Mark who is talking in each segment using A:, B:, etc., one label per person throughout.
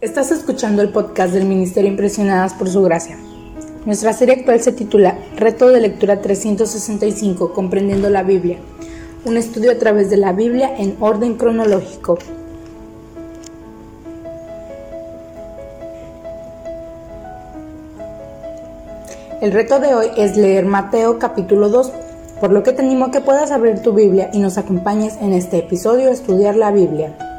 A: Estás escuchando el podcast del Ministerio Impresionadas por Su Gracia. Nuestra serie actual se titula Reto de Lectura 365, Comprendiendo la Biblia. Un estudio a través de la Biblia en orden cronológico. El reto de hoy es leer Mateo capítulo 2, por lo que te animo a que puedas abrir tu Biblia y nos acompañes en este episodio a estudiar la Biblia.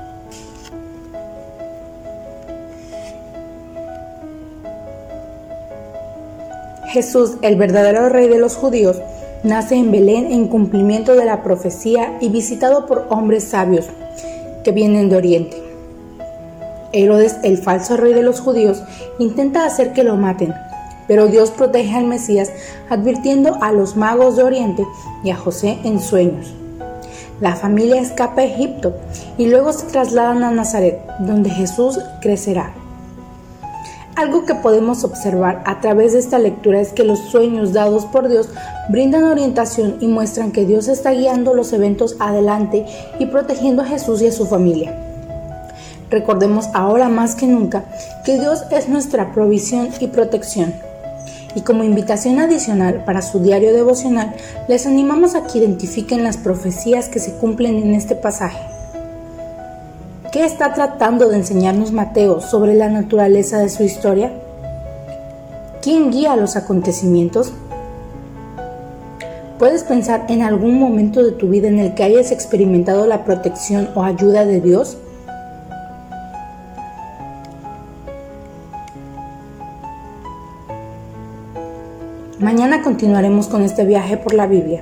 A: Jesús, el verdadero rey de los judíos, nace en Belén en cumplimiento de la profecía y visitado por hombres sabios que vienen de Oriente. Herodes, el falso rey de los judíos, intenta hacer que lo maten, pero Dios protege al Mesías advirtiendo a los magos de Oriente y a José en sueños. La familia escapa a Egipto y luego se trasladan a Nazaret, donde Jesús crecerá. Algo que podemos observar a través de esta lectura es que los sueños dados por Dios brindan orientación y muestran que Dios está guiando los eventos adelante y protegiendo a Jesús y a su familia. Recordemos ahora más que nunca que Dios es nuestra provisión y protección. Y como invitación adicional para su diario devocional, les animamos a que identifiquen las profecías que se cumplen en este pasaje. ¿Qué está tratando de enseñarnos Mateo sobre la naturaleza de su historia? ¿Quién guía los acontecimientos? ¿Puedes pensar en algún momento de tu vida en el que hayas experimentado la protección o ayuda de Dios? Mañana continuaremos con este viaje por la Biblia.